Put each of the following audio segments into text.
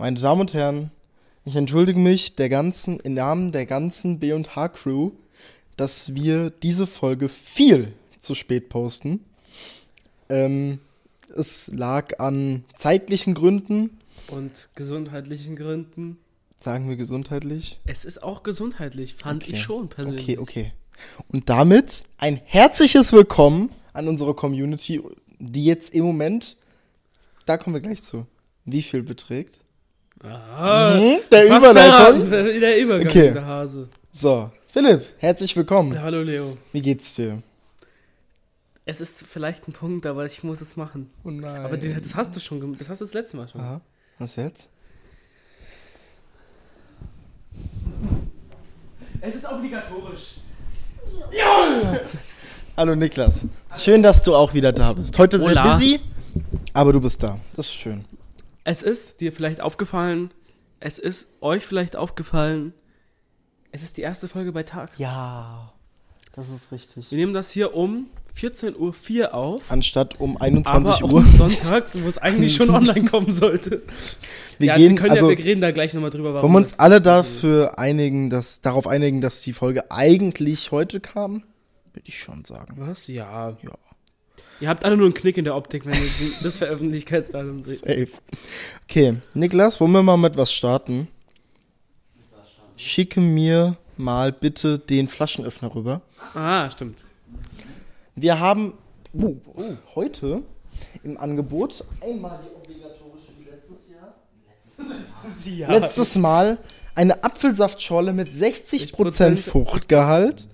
Meine Damen und Herren, ich entschuldige mich der ganzen, im Namen der ganzen B&H-Crew, dass wir diese Folge viel zu spät posten. Ähm, es lag an zeitlichen Gründen, Und gesundheitlichen Gründen. sagen wir gesundheitlich. Es ist auch gesundheitlich, fand Okay. ich schon persönlich. Okay, okay. Und damit ein herzliches Willkommen an unsere Community, die jetzt im Moment, da kommen wir gleich zu, wie viel beträgt. Ah, Mhm, der fast Überleitung. verraten, Der Übergang, Okay. der Hase. So, Philipp, herzlich willkommen. Ja, hallo Leo. Wie geht's dir? Es ist vielleicht ein Punkt, aber ich muss es machen. Oh nein. Aber das hast du schon gemacht. Das hast du das letzte Mal schon. Aha. Was jetzt? Es ist obligatorisch. Hallo Niklas. Schön, dass du auch wieder da bist. Heute sehr Hola. busy, aber du bist da. Das ist schön. Es ist dir vielleicht aufgefallen, es ist euch vielleicht aufgefallen, es ist die erste Folge bei Tag. Ja, das ist richtig. Wir nehmen das hier um 14.04 Uhr auf. Anstatt um 21 aber Uhr. am Sonntag, wo es eigentlich schon online kommen sollte. Wir ja, gehen, wir, können also, ja, wir reden da gleich nochmal drüber, wollen wir uns alle dafür einigen, dass, darauf einigen, dass die Folge eigentlich heute kam? Würde ich schon sagen. Was? Ja. Ja. Ihr habt alle nur einen Knick in der Optik, wenn ihr das Veröffentlichkeitsdatum seht. Safe. Okay, Niklas, wollen wir mal mit was starten? Schicke mir mal bitte den Flaschenöffner rüber. Ah, stimmt. Wir haben oh, oh, heute im Angebot einmal die obligatorische wie letztes Jahr. Ja. Letztes Mal eine Apfelsaftschorle mit 60% 60% Fruchtgehalt.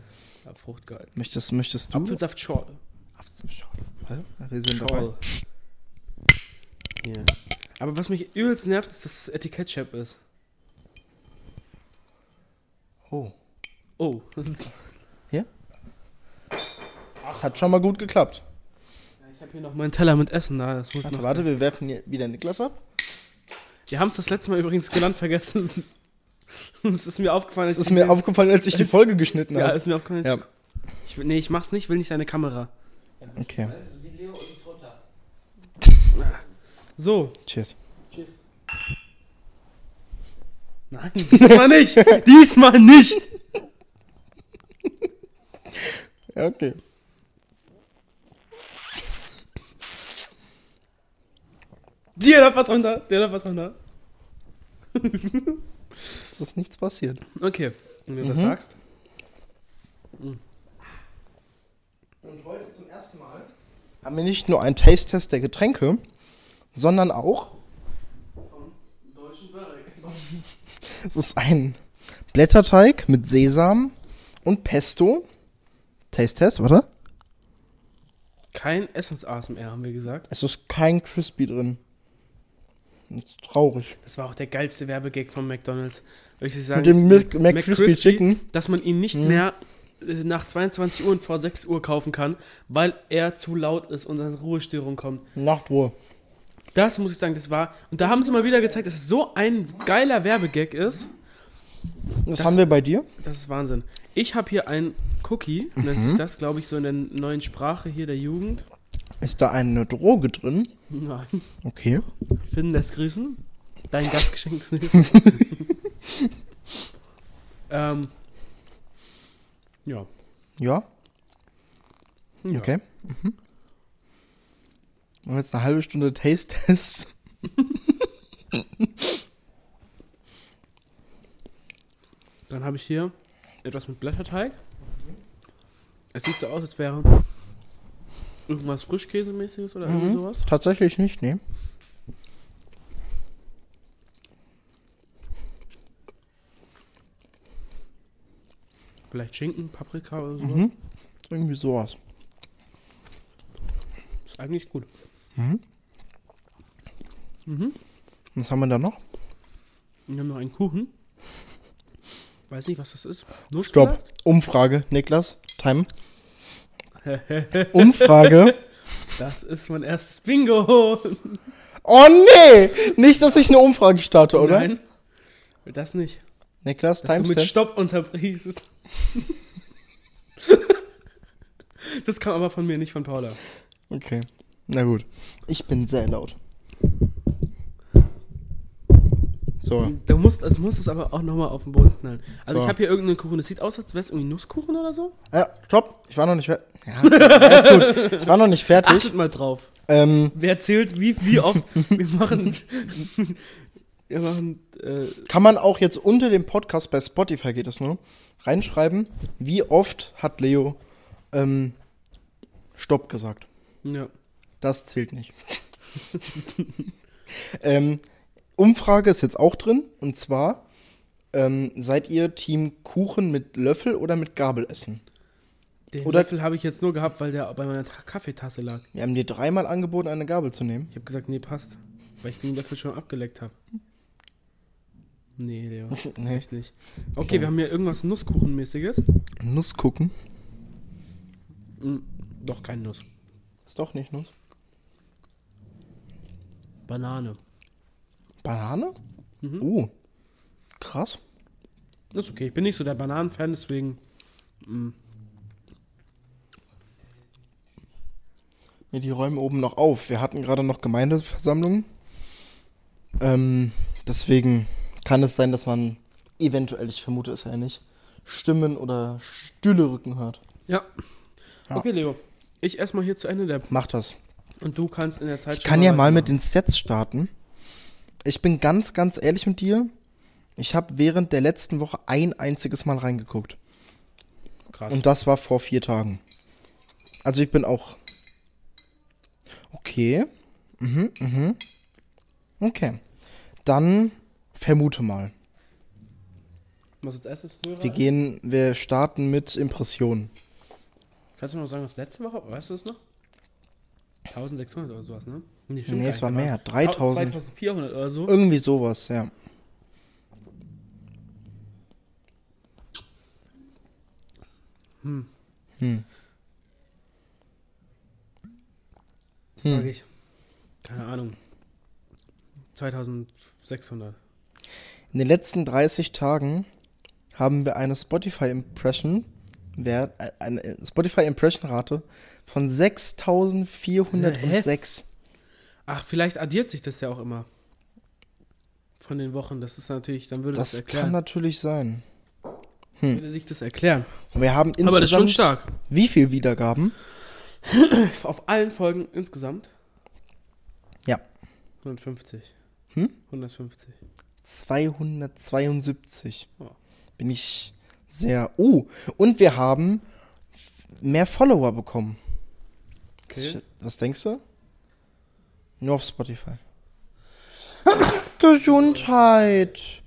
Ja, Fruchtgehalt. Möchtest, möchtest du? Apfelsaft Schorle. Apfelsaftschorle. Schorle. Hier. Aber was mich übelst nervt, ist, dass das Etikett-Chap ist. Oh, Oh. das hat schon mal gut geklappt. Ich habe hier noch meinen Teller mit Essen da. Das muss Warte, noch warte, wir werfen hier wieder Niklas ab. Wir haben es das letzte Mal übrigens genannt vergessen. Und es ist mir aufgefallen, als ist ich mir die- aufgefallen, als ich die Folge geschnitten Ja, habe. ist mir aufgefallen. Ja. als Ich, will- nee, ich mach's nicht, will nicht deine Kamera. Okay, So. cheers. Tschüss. Nein, diesmal nicht. diesmal nicht. Ja, okay. Dir läuft was runter. Dir läuft was runter. Es ist nichts passiert. Okay, wenn du das Mhm. sagst. Und heute zum ersten Mal haben wir nicht nur einen Taste-Test der Getränke, sondern auch, Vom deutschen es ist ein Blätterteig mit Sesam und Pesto. Taste-Test, oder? Kein Essens-ASMR, haben wir gesagt. Es ist kein Crispy drin. Das ist traurig. Das war auch der geilste Werbegag von McDonalds. Würde ich sagen, Mit dem McCrispy Chicken. dass man ihn nicht Mhm. mehr nach 22 Uhr und vor 6 Uhr kaufen kann, weil er zu laut ist und eine Ruhestörung kommt. Nachtruhe. Das muss ich sagen, das war. Und da haben sie mal wieder gezeigt, dass es so ein geiler Werbegag ist. Das, Das- haben wir bei dir. Das ist Wahnsinn. Ich habe hier ein Cookie, nennt Mhm. sich das, glaube ich, so in der neuen Sprache hier der Jugend. Ist da eine Droge drin? Nein. Okay. Finn lässt grüßen. Dein Gastgeschenk ähm. Ja. Ja, ja. okay. Mhm. Und jetzt eine halbe Stunde Taste-Test. Dann habe ich hier etwas mit Blätterteig. Es sieht so aus, als wäre irgendwas Frischkäsemäßiges oder irgendwie Mhm. sowas. Tatsächlich nicht, nee. Vielleicht Schinken, Paprika oder sowas. Mhm. Irgendwie sowas. Ist eigentlich gut. Mhm. Mhm. Was haben wir da noch? Wir haben noch einen Kuchen. Weiß nicht, was das ist. Nuss Stopp. Umfrage, Niklas. Time. Umfrage. Das ist mein erstes Bingo. Oh nee! Nicht, dass ich eine Umfrage starte, oder? Nein. Das nicht. Niklas, Dass du mit Timestamp. Stopp unterbrichst. das kam aber von mir, nicht von Paula. Okay. Na gut. Ich bin sehr laut. So. Du musst, also musst es aber auch nochmal auf den Boden knallen. Also So. ich habe hier irgendeinen Kuchen, das sieht aus, als wäre es irgendwie Nusskuchen oder so. Ja, stopp. Ich war noch nicht fertig. Ja, alles gut. Ich war noch nicht fertig. Achtet mal drauf. Ähm, Wer zählt wie, wie oft wir machen. wir machen. Äh, kann man auch jetzt unter dem Podcast bei Spotify geht das nur reinschreiben, wie oft hat Leo ähm, Stopp gesagt. ja. Das zählt nicht. ähm, Umfrage ist jetzt auch drin. Und zwar, ähm, seid ihr Team Kuchen mit Löffel oder mit Gabel essen? Den Oder- Löffel habe ich jetzt nur gehabt, weil der bei meiner Ta Kaffeetasse lag. Wir haben dir dreimal angeboten, eine Gabel zu nehmen. Ich habe gesagt, nee, passt. Weil ich den Löffel schon abgeleckt habe. Nee, Leo. Nee. Echt nicht. Okay, wir haben hier irgendwas Nusskuchenmäßiges. Nuss gucken. Mm, doch, kein Nuss. Ist doch nicht Nuss. Banane. Banane? Mhm. Uh. Krass. Ist okay. Ich bin nicht so der Bananenfan, deswegen. Mm, Ja, die räumen oben noch auf. Wir hatten gerade noch Gemeindeversammlung. Ähm, deswegen kann es sein, dass man eventuell, ich vermute es ja nicht, Stimmen oder Stühlerücken hört. ja. Ja. Okay, Leo. Ich erstmal hier zu Ende der. Mach das. Und du kannst in der Zeit Ich kann ja mal mit den Sets starten. Ich bin ganz, ganz ehrlich mit dir. Ich habe während der letzten Woche ein einziges Mal reingeguckt. Krass. Und das war vor vier Tagen. Also ich bin auch. Okay. Mhm, mhm. Okay. Dann vermute mal. Was als erstes Hörer? Wir gehen, wir starten mit Impressionen. Kannst du noch sagen, was letzte Woche? Weißt du das noch? 1600 oder sowas, ne? Nee, Nee, es war mehr. 3000. 2400 oder so. Irgendwie sowas, ja. Hm. Hm. Sag Hm. ich. Keine Ahnung. 2600. In den letzten 30 Tagen haben wir eine Spotify Impression Wert, äh, eine Spotify Impression Rate von 6406. Ach, vielleicht addiert sich das ja auch immer. Von den Wochen. Das ist natürlich, dann würde das, Das kann erklären. natürlich sein. Würde sich das erklären. Und wir haben insgesamt Aber das ist schon stark. wie viel Wiedergaben? Auf allen Folgen insgesamt? Ja. 150. Hm? 150. 272. Oh. Bin ich sehr. Oh, und wir haben mehr Follower bekommen. Okay. Was denkst du? Nur auf Spotify. Gesundheit.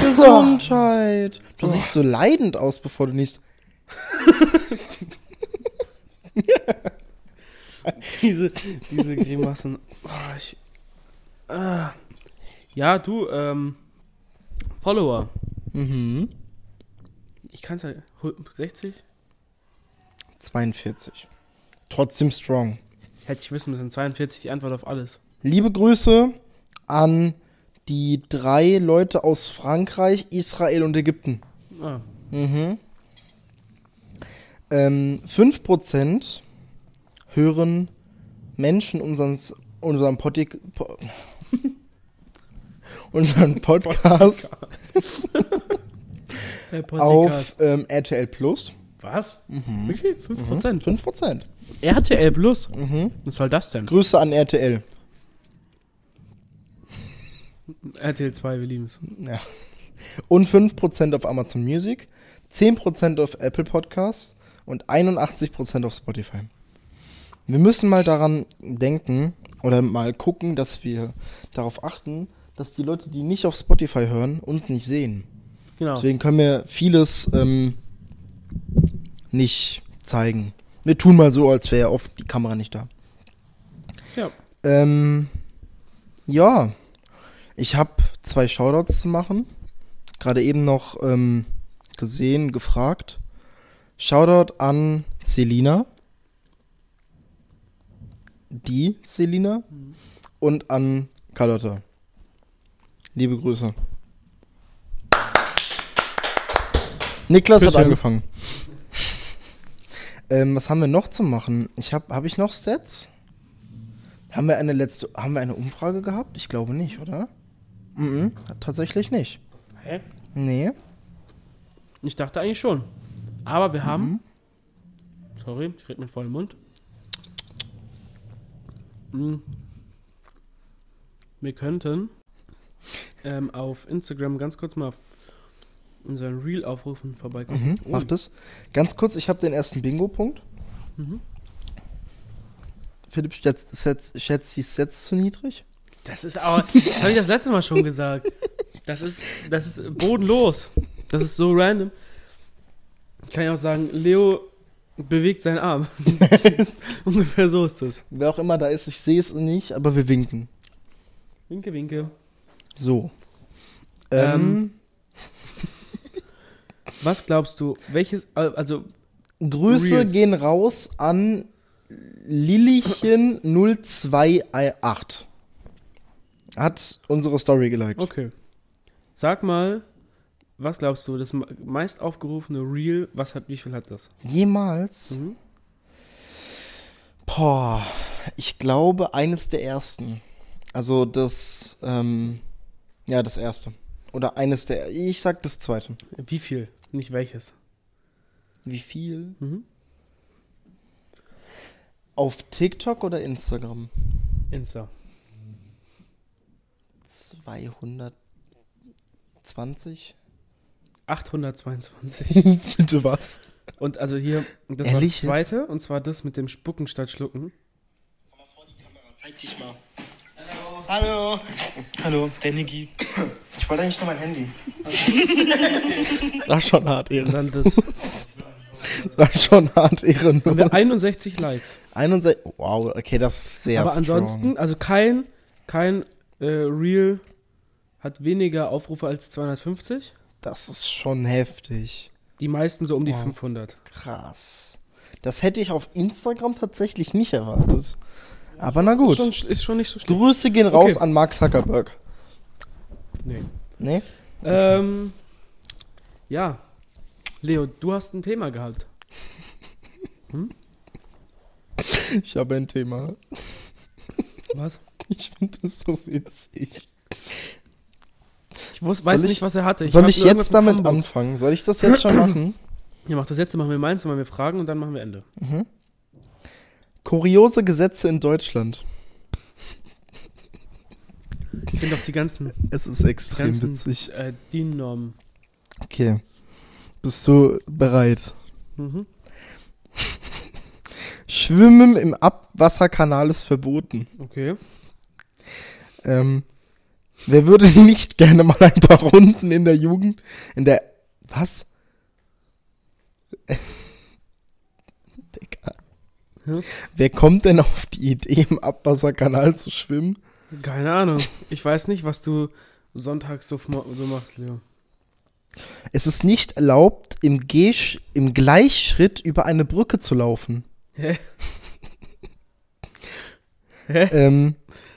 Gesundheit. Du siehst so leidend aus, bevor du nicht. diese, diese Grimassen. Oh, ich, ah. Ja, du, ähm, Follower. Mhm. Ich kann es ja. hu- 60? 42. Trotzdem strong. Hätte ich wissen müssen. 42 die Antwort auf alles. Liebe Grüße an die drei Leute aus Frankreich, Israel und Ägypten. Ah, Mhm. Ähm, 5% hören Menschen unseren, unseren, Podi po unseren Podcast der auf ähm, RTL Plus. Was? Wie viel? 5%? 5%. RTL Plus? Mhm. Was soll das denn? Grüße an RTL. RTL 2, wir lieben es. Ja. Und 5% auf Amazon Music, 10% auf Apple Podcasts und 81% auf Spotify. Wir müssen mal daran denken oder mal gucken, dass wir darauf achten, dass die Leute, die nicht auf Spotify hören, uns nicht sehen. Genau. Deswegen können wir vieles ähm, nicht zeigen. Wir tun mal so, als wäre oft die Kamera nicht da. Ja. Ähm, ja, ich habe zwei Shoutouts zu machen. Gerade eben noch ähm, gesehen, gefragt. Shoutout an Selina. Die Selina. Und an Carlotta. Liebe Grüße. Niklas hat Küsschen. angefangen. ähm, was haben wir noch zu machen? Ich habe habe ich noch Stats? Haben wir eine letzte haben wir eine Umfrage gehabt? Ich glaube nicht, oder? Mhm, tatsächlich nicht. Hä? Nee. Ich dachte eigentlich schon. Aber wir haben. Sorry, ich rede mit vollem Mund. Mm. Wir könnten ähm, auf Instagram ganz kurz mal auf unseren Reel aufrufen vorbeikommen. Mhm, mach das. Ganz kurz, ich habe den ersten Bingo-Punkt. Mhm. Philipp schätzt, schätzt, schätzt die Sets zu niedrig. Das ist aber. Das habe ich das letzte Mal schon gesagt. Das ist, das ist bodenlos. Das ist so random. Kann ich auch sagen, Leo bewegt seinen Arm. Ungefähr so ist das. Wer auch immer da ist, ich sehe es nicht, aber wir winken. Winke, winke. So. Ähm, Ähm, Was glaubst du, welches, äh, also, Grüße Reels. gehen raus an Lillichen 028. Hat unsere Story geliked. okay. Sag mal, was glaubst du, das me- meist aufgerufene Reel, was hat, wie viel hat das? Jemals? Mhm. Boah, ich glaube eines der ersten. Also das, ähm, ja, das erste. Oder eines der, ich sag das zweite. Wie viel? Nicht welches. Wie viel? Mhm. Auf TikTok oder Instagram? Insta. 220? 822. Bitte was? Und also hier, das Ehrlich war das zweite, und zwar das mit dem Spucken statt Schlucken. Komm mal vor die Kamera, zeig dich mal. Hallo. Hallo, der Niggi. Ich wollte eigentlich nur mein Handy. das war schon hart ehrenlos. das. War schon hart ehrenlos. haben wir 61 Likes. 61, wow, okay, das ist sehr Aber strong. ansonsten, also kein, kein äh, Reel hat weniger Aufrufe als 250. Das ist schon heftig. Die meisten so um die Wow. 500. Krass. Das hätte ich auf Instagram tatsächlich nicht erwartet. Aber na gut. Ist schon, ist schon nicht so schlimm. Grüße gehen raus Okay. an Mark Zuckerberg. Nee. Nee? Ähm, ja. Leo, du hast ein Thema gehabt. Ich habe ein Thema. Was? Ich finde das so witzig. Ich wus, Soll weiß ich- nicht, was er hatte. Soll ich nur irgendwas jetzt damit Hamburg. anfangen? Soll ich das jetzt schon machen? Ja, mach das jetzt, dann machen wir meins, dann machen wir Fragen und dann machen wir Ende. Kuriose Gesetze in Deutschland. Ich finde doch die ganzen, Es ist extrem ganzen witzig. äh, DIN-Normen. Okay. Bist du bereit? Mhm. Schwimmen im Abwasserkanal ist verboten. Okay. Ähm, wer würde nicht gerne mal ein paar Runden in der Jugend, in der, was? Ja. Wer kommt denn auf die Idee, im Abwasserkanal zu schwimmen? Keine Ahnung. Ich weiß nicht, was du sonntags so, so machst, Leo. Es ist nicht erlaubt, im, Gehsch im Gleichschritt über eine Brücke zu laufen. Hä? Hä? Ähm,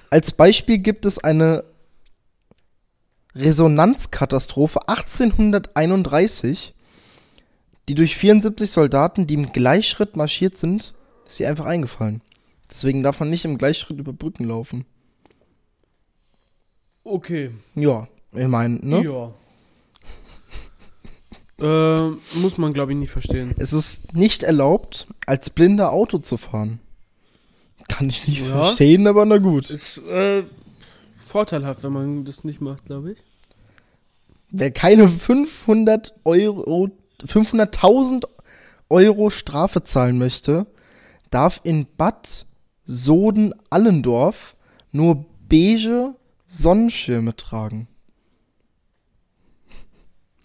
als Beispiel gibt es eine Resonanzkatastrophe 1831, die durch 74 Soldaten, die im Gleichschritt marschiert sind, ist sie einfach eingefallen. Deswegen darf man nicht im Gleichschritt über Brücken laufen. Okay. Ja, ich meine, ne? Ja. Ähm, muss man, glaube ich, nicht verstehen. Es ist nicht erlaubt, als Blinder Auto zu fahren. Kann ich nicht Ja. verstehen, aber na gut. Ist äh, vorteilhaft, wenn man das nicht macht, glaube ich. Wer keine 500 Euro, 500.000 Euro Strafe zahlen möchte, darf in Bad Soden-Allendorf nur beige Sonnenschirme tragen.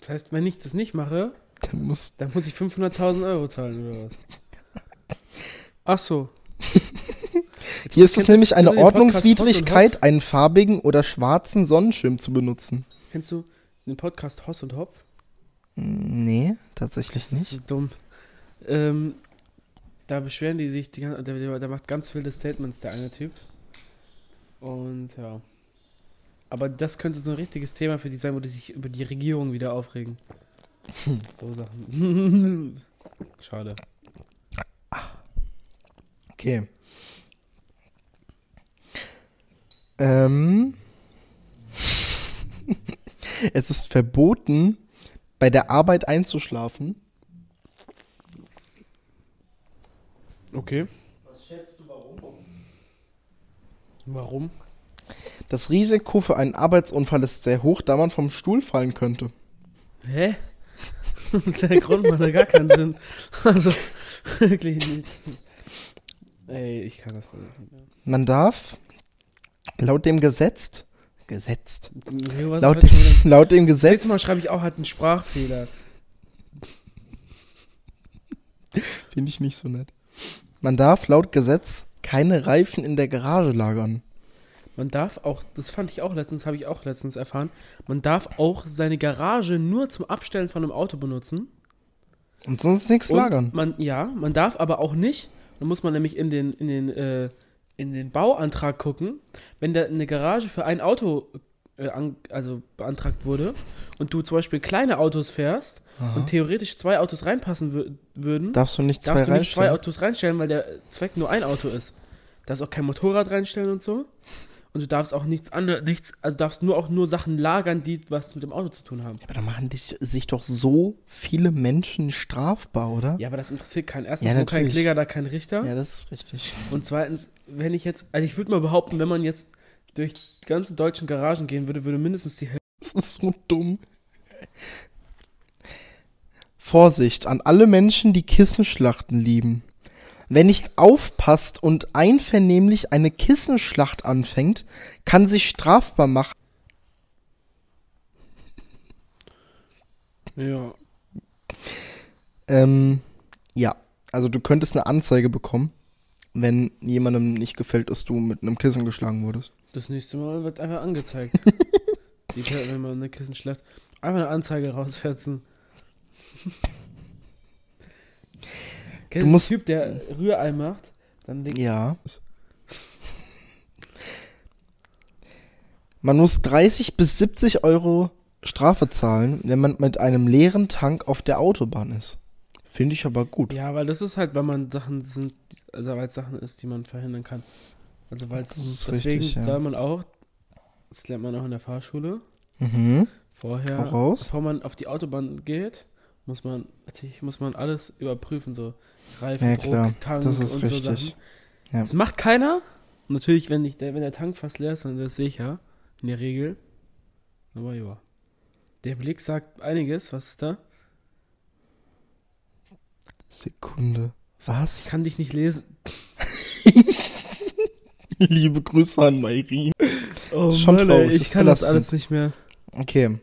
Das heißt, wenn ich das nicht mache, Der muss, dann muss ich 500.000 Euro zahlen, oder was? Ach so. hier ist es nämlich eine Ordnungswidrigkeit, einen farbigen oder schwarzen Sonnenschirm zu benutzen. Kennst du den Podcast Hoss und Hopf? Nee, tatsächlich Das ist nicht. so dumm. Ähm, da beschweren die sich, die, der, der, macht ganz wilde Statements, der eine Typ. Und ja. Aber das könnte so ein richtiges Thema für die sein, wo die sich über die Regierung wieder aufregen. So Sachen. Schade. Okay. Es ist verboten, bei der Arbeit einzuschlafen. Okay. Was schätzt du warum? Warum? Das Risiko für einen Arbeitsunfall ist sehr hoch, da man vom Stuhl fallen könnte. Hä? Der Grund macht ja gar keinen Sinn. Also, wirklich nicht. Ey, ich kann das nicht mehr. Man darf laut dem Gesetz, gesetzt, was laut dem, laut dem Das Gesetz, nächste Mal schreibe ich auch halt einen Sprachfehler. finde ich nicht so nett. Man darf laut Gesetz keine Reifen in der Garage lagern. Man darf auch, das fand ich auch letztens, habe ich auch letztens erfahren, man darf auch seine Garage nur zum Abstellen von einem Auto benutzen. Und sonst nichts Und lagern. Man, ja, man darf aber auch nicht, da muss man nämlich in den, in den, äh, in den Bauantrag gucken, wenn da eine Garage für ein Auto äh, an, also beantragt wurde und du zum Beispiel kleine Autos fährst und theoretisch zwei Autos reinpassen wür würden, Darfst du nicht zwei darfst du nicht zwei? Autos reinstellen, weil der Zweck nur ein Auto ist. Du darfst auch kein Motorrad reinstellen und so. Und du darfst auch nichts anderes, nichts, also darfst nur auch nur Sachen lagern, die was mit dem Auto zu tun haben. Aber da machen die sich doch so viele Menschen strafbar, oder? Ja, aber das interessiert keinen. Erstens, Ja, wo kein. Kläger, da kein Richter. Ja, das ist richtig. Und zweitens, wenn ich jetzt, also ich würde mal behaupten, wenn man jetzt durch die ganzen deutschen Garagen gehen würde, würde mindestens die Hälfte. Das ist so dumm. Vorsicht an alle Menschen, die Kissenschlachten lieben. Wer nicht aufpasst und einvernehmlich eine Kissenschlacht anfängt, kann sich strafbar machen. Ja. Ähm, ja, also du könntest eine Anzeige bekommen, wenn jemandem nicht gefällt, dass du mit einem Kissen geschlagen wurdest. Das nächste Mal wird einfach angezeigt. die, wenn man eine Kissenschlacht. Einfach eine Anzeige rausfetzen. Kennst du musst- den Typ, der Rührei macht? Dann denkt Ja. Man muss 30 bis 70 Euro Strafe zahlen, wenn man mit einem leeren Tank auf der Autobahn ist. Finde ich aber gut. Ja, weil das ist halt, weil man Sachen sind, also weil es Sachen ist, die man verhindern kann. Also weil es deswegen richtig, ja. soll man auch, das lernt man auch in der Fahrschule, Mhm. vorher, bevor man auf die Autobahn geht, muss man, natürlich muss man alles überprüfen, so Reifen, Ja, klar. Tank Das ist und so richtig. Sachen. Ja. Das macht keiner. Natürlich, wenn, ich, der, wenn der Tank fast leer ist, dann ist das sicher, in der Regel. Aber ja. Der Blick sagt einiges, was ist da? Sekunde. Was? Kann dich nicht lesen. Liebe Grüße an Mayrin. Oh Schon ey, traurig, ich das kann das belastend. alles nicht mehr. Okay.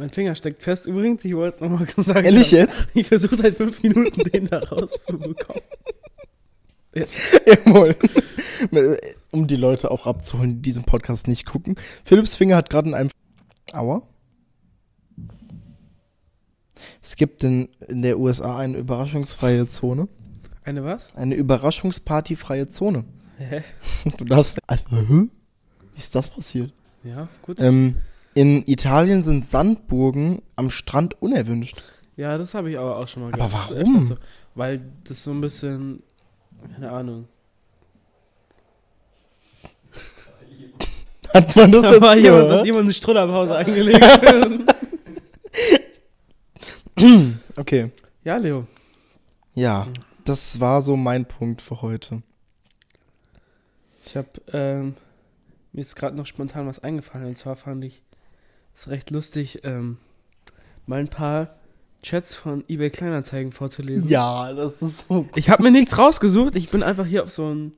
Mein Finger steckt fest. Übrigens, ich wollte es nochmal gesagt Ehrlich haben. jetzt? Ich versuche seit fünf Minuten, den da rauszubekommen. Jawohl. um die Leute auch abzuholen, die diesen Podcast nicht gucken. Philips Finger hat gerade in einem. Aua. Es gibt in, in der USA eine überraschungsfreie Zone. Eine was? Eine überraschungspartyfreie Zone. Hä? Du darfst. Hä? Wie ist das passiert? Ja, gut. Ähm, in Italien sind Sandburgen am Strand unerwünscht. Ja, das habe ich aber auch schon mal Aber Das ist warum? öfters So, weil das so ein bisschen, keine Ahnung. Hat man das Da jetzt war jemand, hat gehört? jemand eine Strullerpause eingelegt. Okay. ja, Leo. Ja, das war so mein Punkt für heute. Ich habe, ähm, mir ist gerade noch spontan was eingefallen. Und zwar fand ich es recht lustig, ähm, mal ein paar Chats von eBay Kleinanzeigen vorzulesen. Ja, das ist so gut. Ich habe mir nichts rausgesucht. Ich bin einfach hier auf so ein,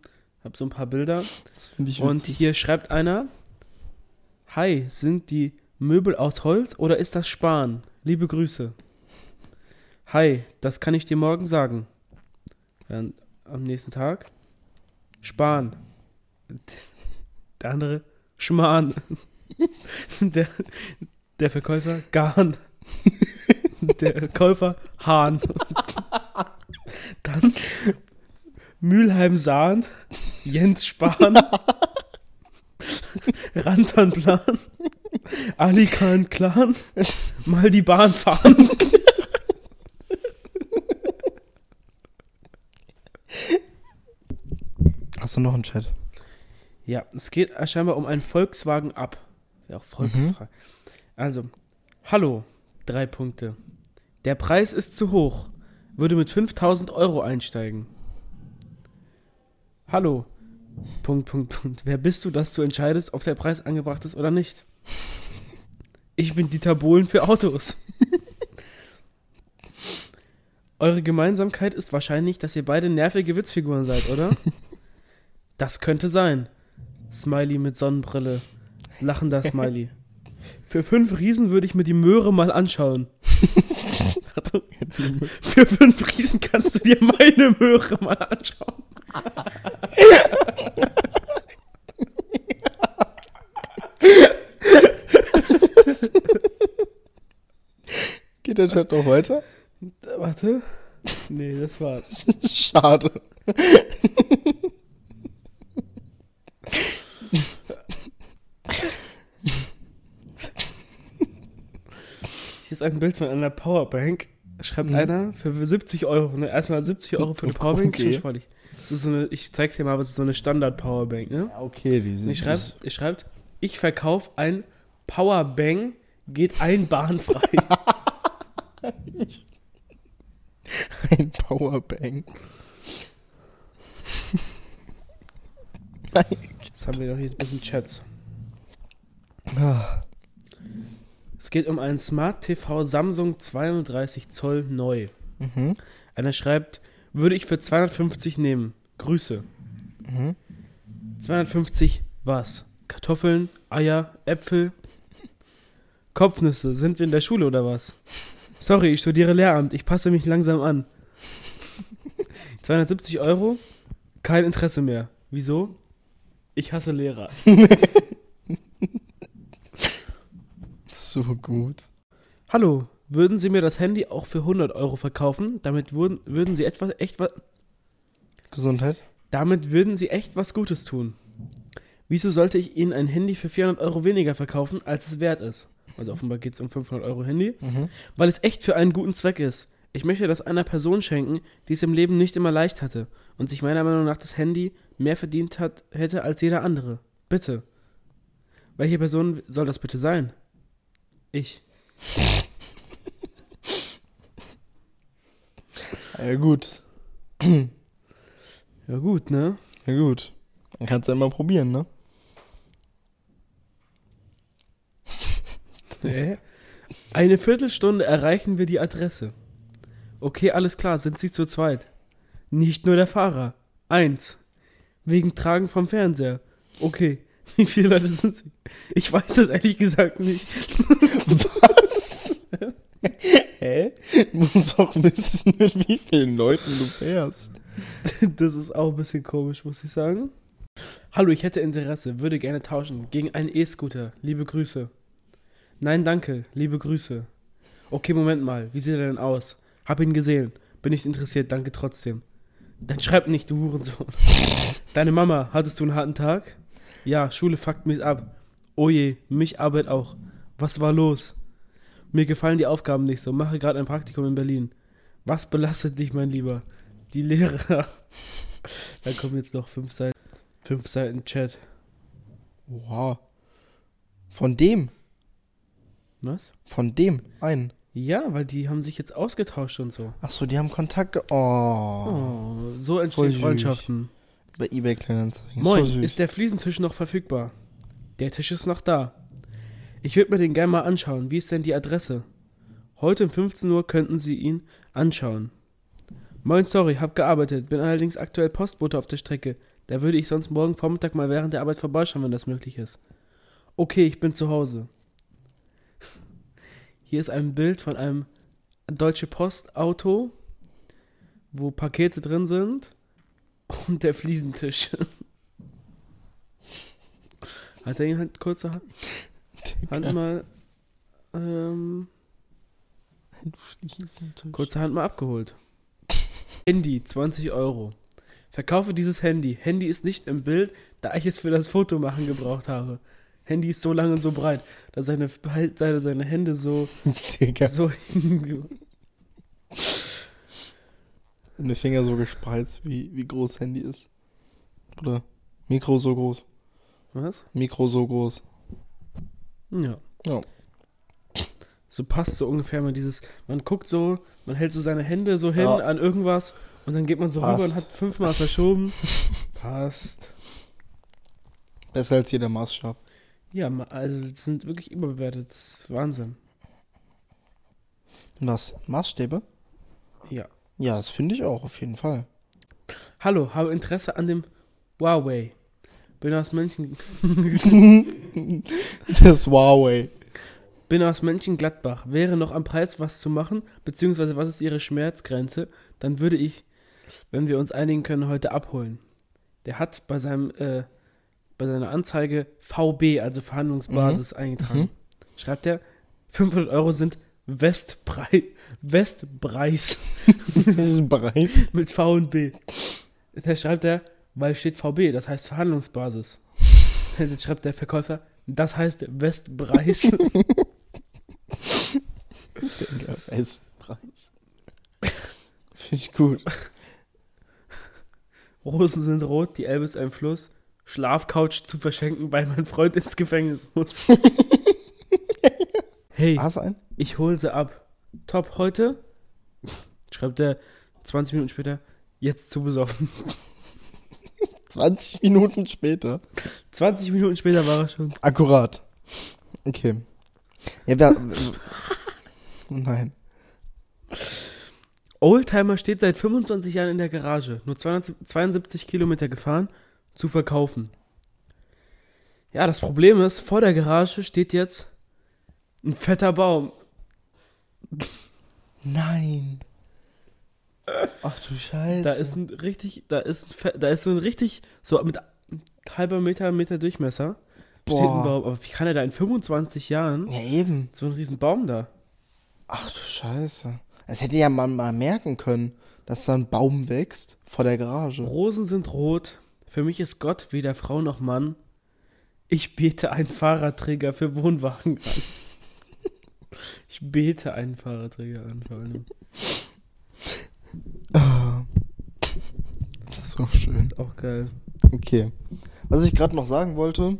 habe so ein paar Bilder. Das finde ich Und witzig. hier schreibt einer: Hi, sind die Möbel aus Holz oder ist das Span? Liebe Grüße. Hi, das kann ich dir morgen sagen. Dann am nächsten Tag: Span. Der andere: Schmarrn. Der, der Verkäufer: Garn. Der Käufer: Hahn. Dann Mülheim Sahn. Jens Spahn. Rantanplan. Alikan Clan. Mal die Bahn fahren. Hast du noch einen Chat? Ja, es geht scheinbar um einen Volkswagen Up. Ja, auch Volksfrage. Also, hallo, drei Punkte. Der Preis ist zu hoch. Würde mit 5000 Euro einsteigen. Hallo. Punkt, Punkt, Punkt. Wer bist du, dass du entscheidest, ob der Preis angebracht ist oder nicht? Ich bin Dieter Bohlen für Autos. Eure Gemeinsamkeit ist wahrscheinlich, dass ihr beide nervige Witzfiguren seid, oder? Das könnte sein. Smiley mit Sonnenbrille. Das lachender Smiley. Für fünf Riesen würde ich mir die Möhre mal anschauen. Achtung. Für fünf Riesen kannst du dir meine Möhre mal anschauen. Geht der Chat noch weiter? Warte. Nee, das war's. Schade. Hier ist ein Bild von einer Powerbank. Schreibt Mhm. einer für 70 Euro. Ne? Erstmal 70 Euro für eine Powerbank. Okay. Das ist so eine, ich zeig's dir mal, aber es ist so eine Standard-Powerbank, ne? Ja, okay, die sind. ich schreibt, ich schreibt, ich verkaufe ein Powerbank, geht ein bahnfrei. ein Powerbank. Jetzt haben wir doch hier ein bisschen Chats. Ah, Es geht um einen Smart TV Samsung 32 Zoll neu. Mhm. Einer schreibt, würde ich für 250 nehmen. Grüße. Mhm. 250 was? Kartoffeln, Eier, Äpfel, Kopfnüsse. Sind wir in der Schule oder was? Sorry, ich studiere Lehramt. Ich passe mich langsam an. 270 Euro? Kein Interesse mehr. Wieso? Ich hasse Lehrer. So gut. Hallo, würden Sie mir das Handy auch für 100 Euro verkaufen? Damit würden, würden Sie etwas, echt was, Gesundheit. damit würden Sie echt was Gutes tun. Wieso sollte ich Ihnen ein Handy für 400 Euro weniger verkaufen, als es wert ist? Also offenbar geht es um 500 Euro Handy. Mhm. Weil es echt für einen guten Zweck ist. Ich möchte das einer Person schenken, die es im Leben nicht immer leicht hatte und sich meiner Meinung nach das Handy mehr verdient hat, hätte als jeder andere. Bitte. Welche Person soll das bitte sein? Ich. Ja, gut. Ja gut, ne? Ja, gut. Dann kannst du ja mal probieren, ne? Hä? Eine Viertelstunde erreichen wir die Adresse. Okay, alles klar, sind Sie zu zweit? Nicht nur der Fahrer. Eins. Wegen Tragen vom Fernseher. Okay. Wie viele Leute sind Sie? Ich weiß das ehrlich gesagt nicht. Was? Hä? Du musst auch wissen, mit wie vielen Leuten du fährst. Das ist auch ein bisschen komisch, muss ich sagen. Hallo, ich hätte Interesse, würde gerne tauschen gegen einen E-Scooter. Liebe Grüße. Nein, danke, liebe Grüße. Okay, Moment mal, wie sieht er denn aus? Hab ihn gesehen, bin nicht interessiert, danke trotzdem. Dann schreib nicht, du Hurensohn. Deine Mama, hattest du einen harten Tag? Ja, Schule fuckt mich ab. Oh je, mich Arbeit auch. Was war los? Mir gefallen die Aufgaben nicht so, mache gerade ein Praktikum in Berlin. Was belastet dich, mein Lieber? Die Lehrer. Da kommen jetzt noch fünf Seiten. Fünf Seiten Chat. Wow. Von dem. Was? Von dem. Einen. Ja, weil die haben sich jetzt ausgetauscht und so. Achso, die haben Kontakt. Oh. Oh, so entstehen. Freundschaften. Bei eBay Kleinanzeigen. Moin, so ist der Fliesentisch noch verfügbar? Der Tisch ist noch da. Ich würde mir den gerne mal anschauen. Wie ist denn die Adresse? Heute um 15 Uhr könnten Sie ihn anschauen. Moin, sorry, hab gearbeitet, bin allerdings aktuell Postbote auf der Strecke. Da würde ich sonst morgen Vormittag mal während der Arbeit vorbeischauen, wenn das möglich ist. Okay, ich bin zu Hause. Hier ist ein Bild von einem Deutsche Post Auto, wo Pakete drin sind und der Fliesentisch. Hat er ihn halt kurze Hand, Hand mal ähm, Ein Fliesentisch. kurze Hand mal abgeholt. Handy, 20 Euro. Verkaufe dieses Handy. Handy ist nicht im Bild, da ich es für das Foto machen gebraucht habe. Handy ist so lang und so breit, dass seine, halt seine, seine Hände so, Digga. so Deine Finger so gespreizt, wie, wie groß Handy ist. Oder Mikro so groß. Was? Mikro so groß. Ja. Ja. So passt so ungefähr mal dieses, man guckt so, man hält so seine Hände so hin Ja. an irgendwas und dann geht man so rüber Passt. und hat fünfmal verschoben. passt. Besser als jeder Maßstab. Ja, also sind wirklich überbewertet. Das ist Wahnsinn. Was? Maßstäbe? Ja. Ja, das finde ich auch, auf jeden Fall. Hallo, habe Interesse an dem Huawei. Bin aus München, Das Huawei. bin aus Mönchengladbach. Wäre noch am Preis was zu machen, beziehungsweise was ist Ihre Schmerzgrenze, dann würde ich, wenn wir uns einigen können, heute abholen. Der hat bei seinem, äh, bei seiner Anzeige VB, also Verhandlungsbasis, eingetragen. Schreibt er, 500 Euro sind Westpreis, Westpreis Das ist ein Preis. mit V und B. Da schreibt er, weil steht VB, das heißt Verhandlungsbasis. Dann schreibt der Verkäufer, das heißt Westpreis. Der Bestpreis. Finde ich gut. Rosen sind rot, die Elbe ist ein Fluss. Schlafcouch zu verschenken, weil mein Freund ins Gefängnis muss. hey, Hast du einen? ich hole sie ab. Top heute? Schreibt er 20 Minuten später, jetzt zu besoffen. 20 Minuten später. 20 Minuten später war er schon. Akkurat. Okay. Ja, wer, nein. Oldtimer steht seit 25 Jahren in der Garage, nur 272 Kilometer gefahren, zu verkaufen. Ja, das Problem ist, vor der Garage steht jetzt ein fetter Baum. Nein. Ach du Scheiße. Da ist ein richtig, da ist, da ist so ein richtig, so mit halber Meter, Meter Durchmesser. Boah. Baum. Aber wie kann er da in 25 Jahren Ja, eben. so einen riesen Baum da? Ach du Scheiße. Das hätte ja man mal merken können, dass da ein Baum wächst vor der Garage. Rosen sind rot. Für mich ist Gott weder Frau noch Mann. Ich bete einen Fahrradträger für Wohnwagen an. Ich bete einen Fahrradträger an, vor allem. Ah. Das ist so schön. Auch geil. Okay. Was ich gerade noch sagen wollte,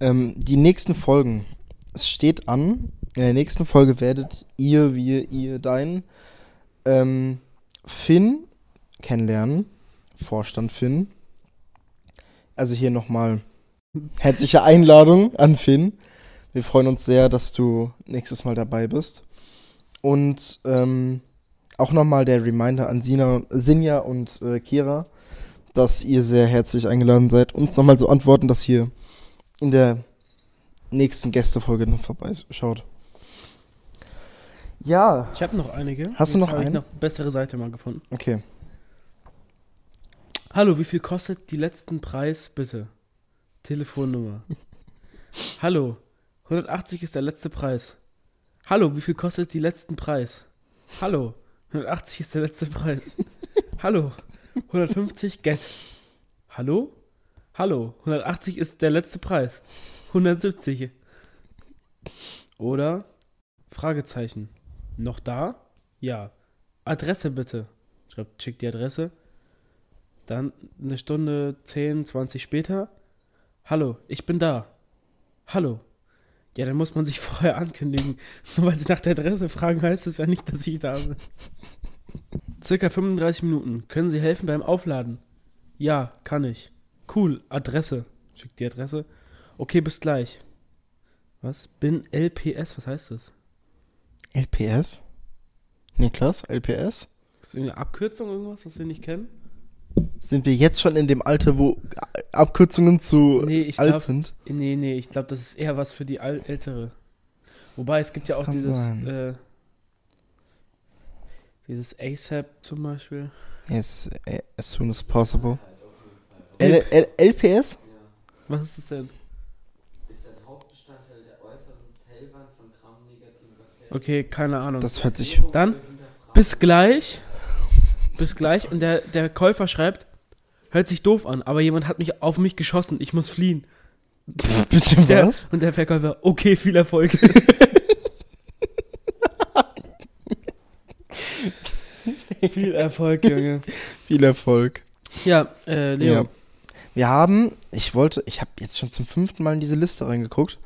ähm, die nächsten Folgen, es steht an, in der nächsten Folge werdet ihr, wir, ihr, dein, ähm, Finn kennenlernen. Vorstand Finn. Also hier nochmal herzliche Einladung an Finn. Wir freuen uns sehr, dass du nächstes Mal dabei bist. Und ähm, auch nochmal der Reminder an Sina, Sinja und äh, Kira, dass ihr sehr herzlich eingeladen seid, uns nochmal so antworten, dass ihr in der nächsten Gästefolge noch vorbeischaut. Ja, Ich habe noch einige. Hast du noch habe ich noch eine bessere Seite mal gefunden. okay. Hallo, wie viel kostet die letzten Preis, bitte? Telefonnummer. Hallo, 180 ist der letzte Preis. Hallo, wie viel kostet die letzten Preis? Hallo, 180 ist der letzte Preis. Hallo, 150 get. Hallo? Hallo, 180 ist der letzte Preis. 170. Oder Fragezeichen. Noch da? Ja. Adresse bitte. Schreibt, schickt die Adresse. Dann eine Stunde 10, 20 später. Hallo, ich bin da. Hallo. Ja, dann muss man sich vorher ankündigen. Nur weil sie nach der Adresse fragen, heißt es ja nicht, dass ich da bin. Circa 35 Minuten. Können Sie helfen beim Aufladen? Ja, kann ich. Cool, Adresse. Schickt die Adresse. Okay, bis gleich. Was? Bin LPS, was heißt das? LPS? Niklas, LPS? Ist das eine Abkürzung irgendwas, was wir nicht kennen? Sind wir jetzt schon in dem Alter, wo Abkürzungen zu Nee, ich alt glaub- sind? Nee, nee, ich glaube, das ist eher was für die Al Ältere. Wobei, es gibt ja Das auch kann dieses, äh, dieses ASAP zum Beispiel. Yes, as soon as possible. L L LPS? Was ist das denn? ist ein Hauptbestandteil der äußeren Zellwand von gramnegativen Bakterien. Okay, keine Ahnung. Das hört sich. Dann, bis gleich. Bis gleich. Und der, der Käufer schreibt, hört sich doof an, aber jemand hat mich auf mich geschossen, ich muss fliehen. Bitte Der, was? Und der Verkäufer, okay, viel Erfolg. viel Erfolg, Junge. Viel Erfolg. Ja, äh, Leo. Ja. Wir haben, ich wollte, ich habe jetzt schon zum fünften Mal in diese Liste reingeguckt.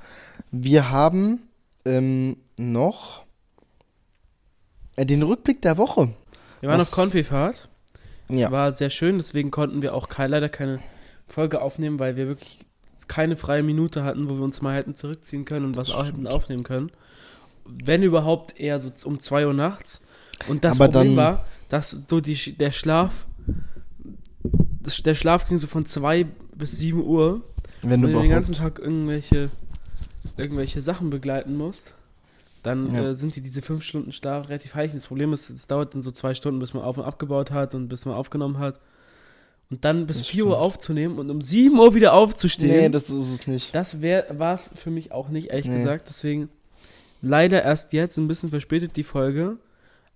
Wir haben ähm, noch äh, den Rückblick der Woche. Wir waren Was- auf Konfifahrt. Ja. War sehr schön, deswegen konnten wir auch leider keine Folge aufnehmen, weil wir wirklich keine freie Minute hatten, wo wir uns mal hätten zurückziehen können und was Das auch hätten aufnehmen können. Wenn überhaupt eher so um 2 Uhr nachts. Und das Aber Problem dann- war, dass so die, der Schlaf, das, der Schlaf ging so von 2 bis 7 Uhr. Wenn du den ganzen. Tag irgendwelche, irgendwelche Sachen begleiten musst, dann Ja. äh, sind die diese fünf Stunden Schlaf relativ heilig. Das Problem ist, es dauert dann so zwei Stunden, bis man auf und abgebaut hat und bis man aufgenommen hat. Und dann bis Das 4 Uhr stimmt. aufzunehmen und um 7 Uhr wieder aufzustehen, Nee, das ist es nicht. das war es für mich auch nicht, ehrlich Nee. gesagt. Deswegen leider erst jetzt ein bisschen verspätet die Folge.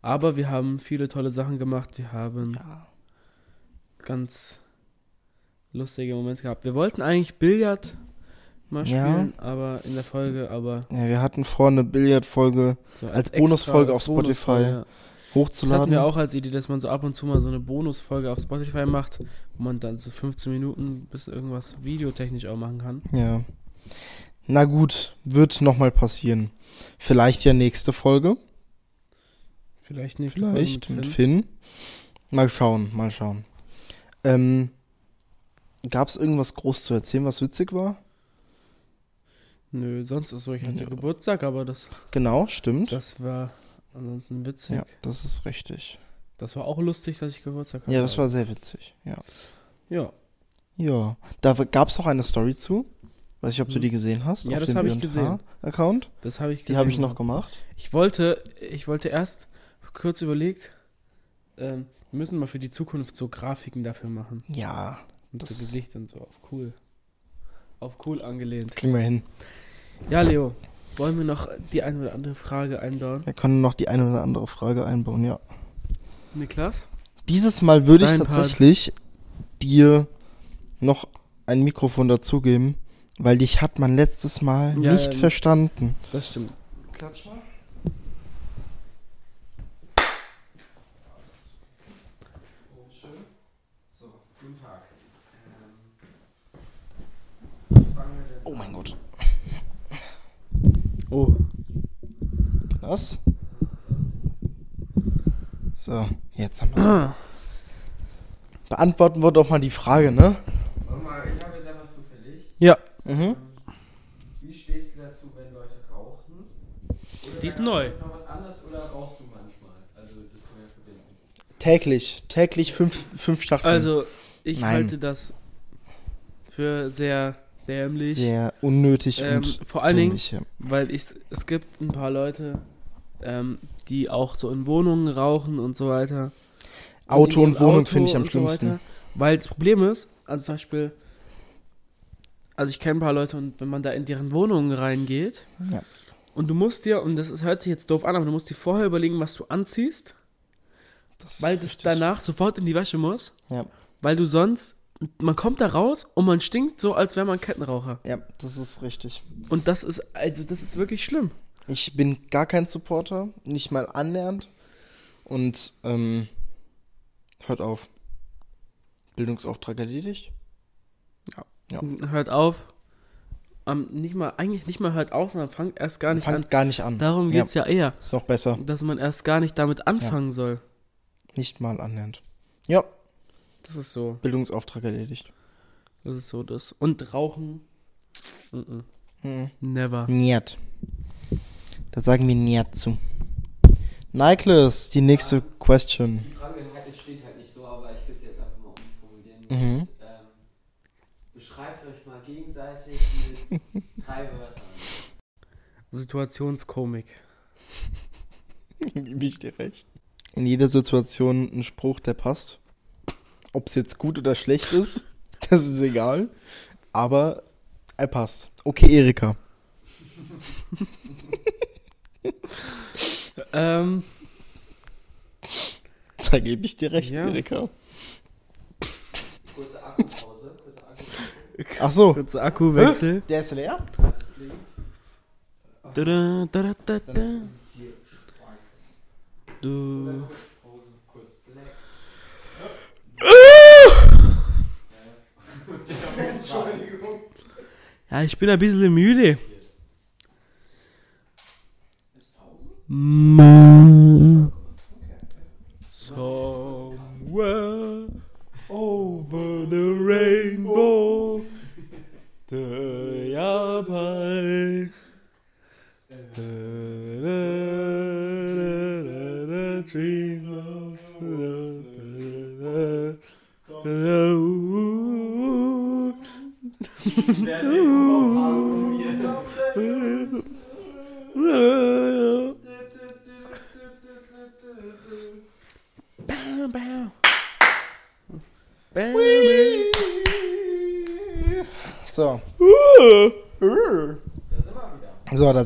Aber wir haben viele tolle Sachen gemacht. Wir haben Ja. ganz lustige Momente gehabt. Wir wollten eigentlich Billard mal Ja. spielen, aber in der Folge, aber ja, wir hatten vor, eine Billardfolge so Als Bonusfolge auf Spotify ja. Das hatten hochzuladen. wir auch als Idee, dass man so ab und zu mal so eine Bonusfolge auf Spotify macht, wo man dann so 15 Minuten bis irgendwas videotechnisch auch machen kann. Ja. Na gut, wird nochmal passieren. Vielleicht ja nächste Folge. Vielleicht nächste Vielleicht Folge mit mit Finn. Mal schauen, mal schauen. Ähm, Gab es irgendwas groß zu erzählen, was witzig war? Nö, sonst ist so, ich hatte Ja. Geburtstag, aber das, Genau, stimmt. das war ansonsten witzig. ja, das ist richtig. Das war auch lustig, dass ich Geburtstag hatte. Ja, das war sehr witzig. Ja. Ja, Ja. Da gab es auch eine Story zu. Weiß ich, ob du Hm. die gesehen hast. Ja, auf das dem hab ich gesehen. Account. das habe ich Die habe ich gesehen. noch gemacht. Ich wollte, ich wollte erst kurz überlegt, ähm, wir müssen mal für die Zukunft so Grafiken dafür machen. Ja, Mit Das- so Gesicht und so auf cool. Auf cool angelehnt. kriegen wir hin. Ja, Leo, wollen wir noch die eine oder andere Frage einbauen? Wir können noch die eine oder andere Frage einbauen, ja. Niklas? Dieses Mal würde ich Dein Part. tatsächlich dir noch ein Mikrofon dazugeben, weil dich hat man letztes Mal Ja, nicht ähm, verstanden. Das stimmt. Klatsch mal. So, guten Tag. Ähm, was fangen wir denn Oh mein Gott. Oh, Das? So, jetzt haben wir Beantworten wir doch mal die Frage, ne? Warte mal, ich habe jetzt einfach zufällig. ja, Mhm. Ähm, wie stehst du dazu, wenn Leute rauchen? Oder Die ist neu. Noch was anderes oder rauchst du manchmal? Also, das kann man ja verbinden. Täglich. Täglich fünf, fünf Stacheln. also ich Nein. halte das für sehr dämlich, Sehr unnötig ähm, und vor allen Dingen, dämlich, ja. weil ich, es gibt ein paar Leute, ähm, die auch so in Wohnungen rauchen und so weiter. Auto und Wohnung finde ich am so schlimmsten. weiter. Weil das Problem ist, also zum Beispiel, also ich kenne ein paar Leute und wenn man da in deren Wohnungen reingeht Ja. und du musst dir, und das ist, hört sich jetzt doof an, aber du musst dir vorher überlegen, was du anziehst, Das weil das danach sofort in die Wäsche muss, Ja. weil du sonst, man kommt da raus und man stinkt so, als wäre man Kettenraucher. ja, das ist richtig. Und das ist, also das ist wirklich schlimm. Ich bin gar kein Supporter, nicht mal annähernd. Und ähm, hört auf. Bildungsauftrag erledigt. Ja. Hört auf. Ähm, nicht mal, eigentlich nicht mal hört auf, sondern fangt erst gar nicht Fangt an. gar nicht an. Darum Ja. geht es ja eher, Ist noch besser. dass man erst gar nicht damit anfangen soll. Nicht mal annähernd. Ja, Das ist so. Bildungsauftrag erledigt. Das ist so das. Und Rauchen. Mhm. Hm. Never. Niet. Da sagen wir Niet zu. Nicholas, die nächste Question. Die Frage halt, steht halt nicht so, aber ich will es jetzt einfach mal umformulieren. Mhm. Und, ähm, beschreibt euch mal gegenseitig mit drei Wörtern. Situationskomik. Gebe ich dir recht. In jeder Situation ein Spruch, der passt. Ob es jetzt gut oder schlecht ist, das ist egal. Aber er passt. Okay, Erika. Ähm, Da gebe ich dir recht, Ja. Erika. Kurze Akkupause. Kurze Akkupause. Ach so. kurzer Akkuwechsel. Der ist leer? Da, da, da, da, da. ist hier schwarz. Du. Ja, ich bin ein bisschen müde. Ist Pause?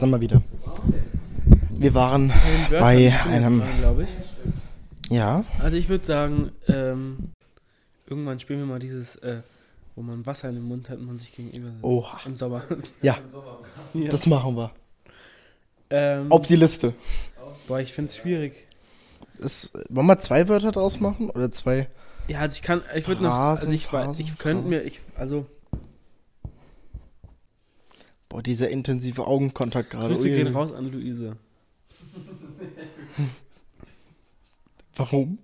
Sind wir wieder. Wir waren bei einem. glaube ich. Ja. Also ich würde sagen, ähm, irgendwann spielen wir mal dieses, äh, wo man Wasser in den Mund hat und man sich gegenüber. Oha. Im Sommer. Ja, ja. das machen wir. ähm, Auf die Liste. boah, ich finde es schwierig. Ist, wollen wir zwei Wörter draus machen? Oder zwei? Ja, also ich kann, ich würde noch, also ich, Phrasen, ich könnte mir, ich, also, Boah, dieser intensive Augenkontakt gerade. Grüße gehen raus an Luise. Warum?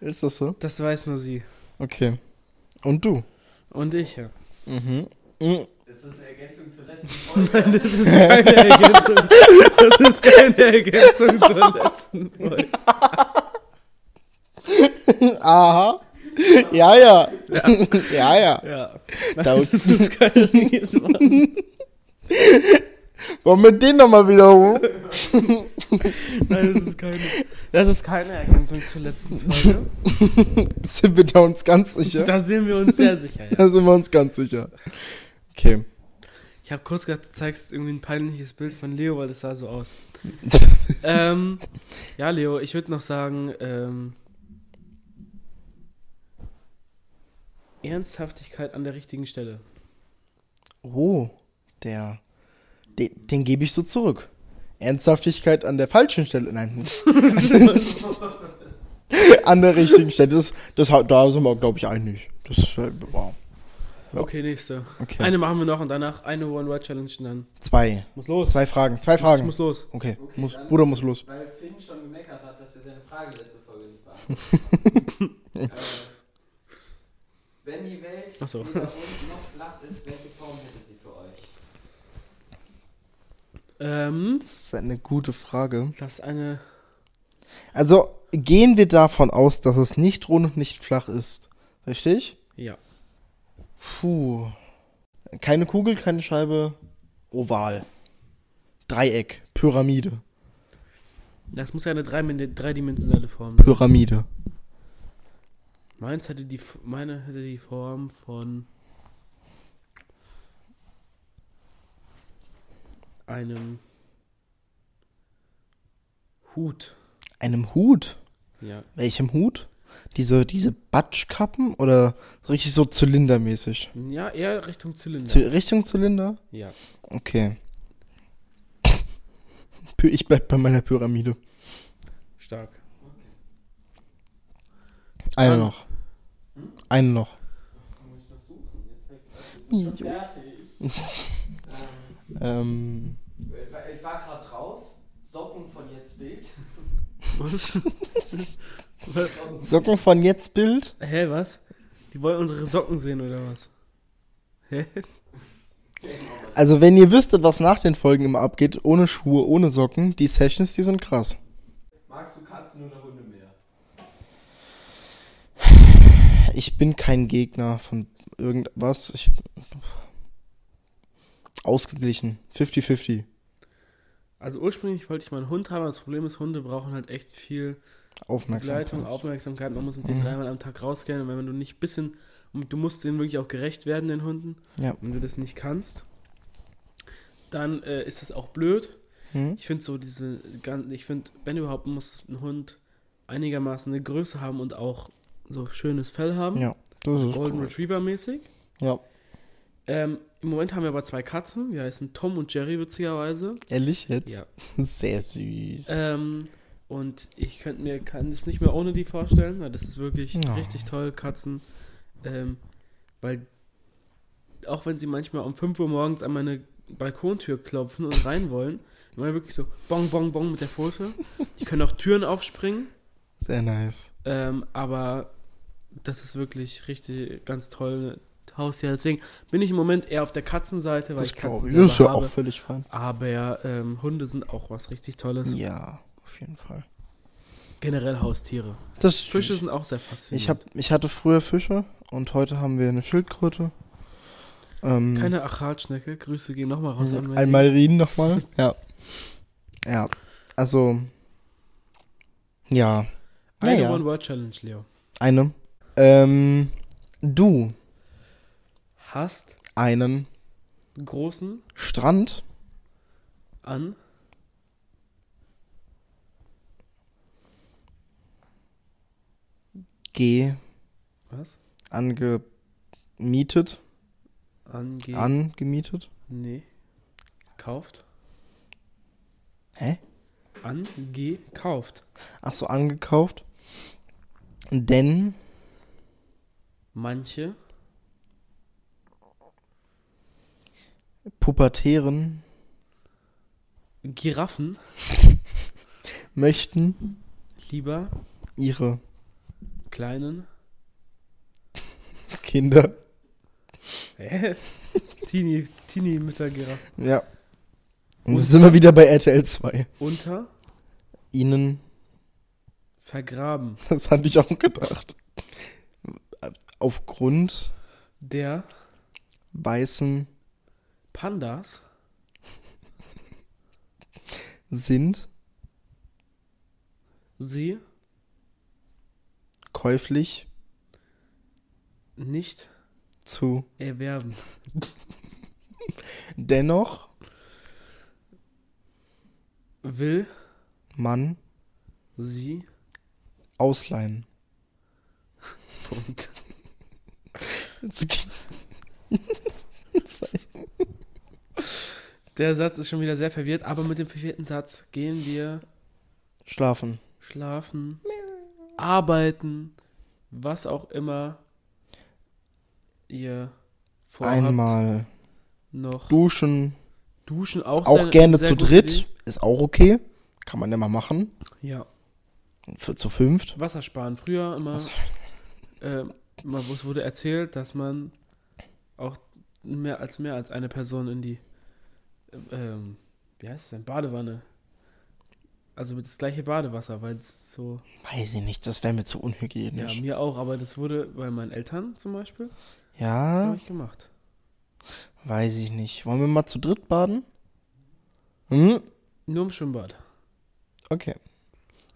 Ist das so? Das weiß nur sie. Okay. Und du? Und ich, ja. Mhm. Mhm. Ist das eine Ergänzung zur letzten Folge? Das ist keine Ergänzung. Das ist keine Ergänzung zur letzten Folge. Aha. Ja, ja. Ja, ja. Ja. Da- Das ist keine Ergänzung. Wollen wir den nochmal wiederholen? Nein, das ist keine. Das ist keine Ergänzung zur letzten Folge. Sind wir da uns ganz sicher? Da sind wir uns sehr sicher, ja. Da sind wir uns ganz sicher. Okay. Ich habe kurz gedacht, du zeigst irgendwie ein peinliches Bild von Leo, weil das sah so aus. ähm, ja, Leo, ich würde noch sagen, ähm, Ernsthaftigkeit an der richtigen Stelle. Oh, der. Den, den gebe ich so zurück. Ernsthaftigkeit an der falschen Stelle. Nein. an der richtigen Stelle. Das, das, da sind wir, glaube ich, einig. Das äh, wow. Ja. Okay, nächste. Okay. Eine machen wir noch und danach eine One-Word-Challenge und dann Zwei. muss los. Zwei Fragen. Zwei Ich Fragen. muss los. Okay. Okay, muss, Bruder muss los. Weil Finn schon gemeckert hat, dass wir seine Frage letzte Folge nicht beantwortet haben. äh, wenn die Welt Ach so. weder rund noch flach ist, welche Form hätte sie für euch? Ähm, Das ist eine gute Frage. das ist eine. Also gehen wir davon aus, dass es nicht rund und nicht flach ist. Richtig? Ja. Puh. Keine Kugel, keine Scheibe. Oval. Dreieck. Pyramide. Das muss ja eine dreimin- dreidimensionale Form sein. Pyramide. Meins hätte die, meine hätte die Form von einem Hut. Einem Hut. Ja. Welchem Hut? Diese, diese Batschkappen oder richtig so zylindermäßig? Ja, eher Richtung Zylinder. Zy Richtung Zylinder? ja. Okay. Ich bleib bei meiner Pyramide. Stark. Eine Dann- noch. Eine noch. Muss ich noch suchen? Jetzt bin ich schon fertig. Ähm, ähm, ich war gerade drauf. Socken von jetzt Bild. Was? was? Socken von jetzt Bild. Hä, was? Die wollen unsere Socken sehen oder was? Hä? Also, wenn ihr wüsstet, was nach den Folgen immer abgeht, ohne Schuhe, ohne Socken, die Sessions, die sind krass. Magst du Katzen oder Hunde mehr? Ich bin kein Gegner von irgendwas. Ich, ausgeglichen. 50-50. Also ursprünglich wollte ich mal einen Hund haben, aber das Problem ist, Hunde brauchen halt echt viel Aufmerksamkeit. Begleitung, Aufmerksamkeit. Man muss mit denen Mhm. dreimal am Tag rausgehen. Und wenn du nicht bisschen, und du musst denen wirklich auch gerecht werden, den Hunden. Ja. Wenn du das nicht kannst, dann äh, ist es auch blöd. Hm? Ich finde so diese, ich finde, wenn überhaupt, muss ein Hund einigermaßen eine Größe haben und auch so schönes Fell haben. Ja, das ist Golden cool. Retriever mäßig. Ja, Ähm, Im Moment haben wir aber zwei Katzen, die heißen Tom und Jerry witzigerweise. ehrlich jetzt? Ja. Sehr süß. Ähm, und ich könnte mir kann es nicht mehr ohne die vorstellen, weil das ist wirklich Ja. richtig toll, Katzen. Ähm, weil auch wenn sie manchmal um 5 Uhr morgens an meine Balkontür klopfen und rein wollen, machen wirklich so bong, bong, bong mit der Pfote. Die können auch Türen aufspringen. Sehr nice. Ähm, aber das ist wirklich richtig ganz toll. Haustier. Deswegen bin ich im Moment eher auf der Katzenseite, weil Das ich Katzen ich. Das ist ja habe. auch völlig fein. Aber ähm, Hunde sind auch was richtig Tolles. Ja, auf jeden Fall. Generell Haustiere. Das Fische sind auch sehr faszinierend. Ich, hab, ich hatte früher Fische und heute haben wir eine Schildkröte. Ähm, Keine Achatschnecke. Grüße gehen nochmal raus an Mandy. Ein nochmal. ja. Ja. Also. Ja. Eine Naja. One-Word-Challenge, Leo. Eine. Ähm, du Hast einen großen Strand an G was? angemietet. Ange Angemietet. Nee. Kauft. Hä? Angekauft. Ach so, angekauft. Denn Manche Pubertären Giraffen möchten lieber ihre kleinen Kinder. Hä? Teenie, Teenie-Mütter-Giraffen Ja. Und das sind wir wieder bei RTL 2. unter Ihnen, vergraben das hatte ich auch gedacht. Aufgrund der weißen Pandas sind sie käuflich nicht zu erwerben. dennoch Will man sie ausleihen. Punkt. Der Satz ist schon wieder sehr verwirrt, aber mit dem verwirrten Satz gehen wir Schlafen. schlafen, arbeiten, was auch immer ihr vorhabt. Einmal noch duschen. duschen auch Auch sehr- gerne sehr zu dritt. Idee. Ist auch okay. Kann man ja mal machen. Ja, Für, zu fünft. Wasser sparen. Früher immer, ähm, immer es wurde erzählt, dass man auch mehr als mehr als eine Person in die ähm, wie heißt es denn Badewanne also mit das gleiche Badewasser, weil es so Weiß ich nicht, das wäre mir zu ja unhygienisch. mir auch, aber das wurde bei meinen Eltern zum Beispiel Ja, habe ich gemacht. weiß ich nicht. Wollen wir mal zu dritt baden? Hm? Nur im Schwimmbad. Okay.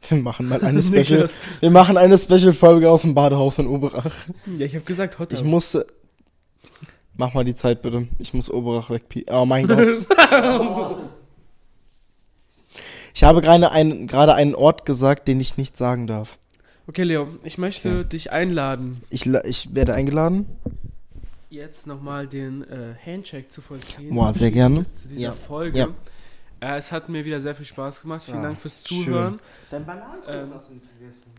Wir machen mal eine Special. Wir machen eine Special-Folge aus dem Badehaus in Oberach. Ja, ich habe gesagt Hot Ich musste. Mach mal die Zeit bitte. Ich muss Oberach wegpie. Oh mein Gott. ich habe gerade einen, gerade einen Ort gesagt, den ich nicht sagen darf. Okay, Leo, ich möchte Okay. dich einladen, Ich, ich werde eingeladen. jetzt nochmal den äh, Handshake zu vollziehen. Boah, sehr gerne. Zu dieser Ja, Folge. ja. Äh, es hat mir wieder sehr viel Spaß gemacht. Vielen Dank fürs schön. Zuhören. Dein Bananenkuchen Ähm, hast du nicht vergessen.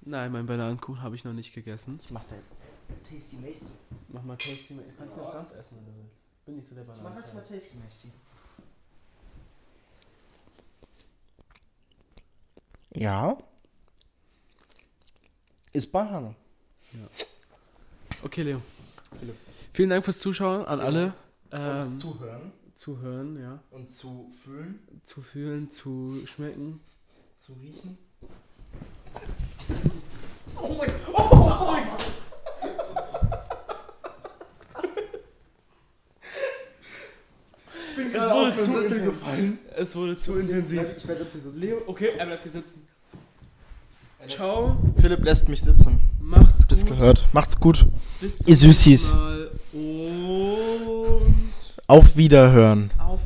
Nein, meinen Bananenkuchen habe ich noch nicht gegessen. Ich mach da jetzt Tasty Masty. Mach mal Tasty. Kannst du auch ganz essen, wenn du willst. Bin nicht so der Mach Bananen. erst mal Tasty Masty. Ja. Ist Banane. Okay, Leo. Philipp. Vielen Dank fürs Zuschauen an Ja. alle. Ähm, zuhören zuhören, ja. und zu fühlen, Zu fühlen, zu schmecken. zu riechen. Ich bin gerade auf den Sessel gefallen. Es wurde zu intensiv. Ich werde jetzt hier sitzen. Leo, okay, er bleibt hier sitzen. Ciao. Philipp lässt mich sitzen. Macht's Bis gut. gehört. Macht's gut. Bis Ihr Süßis. nächsten Mal. Und auf Wiederhören. Auf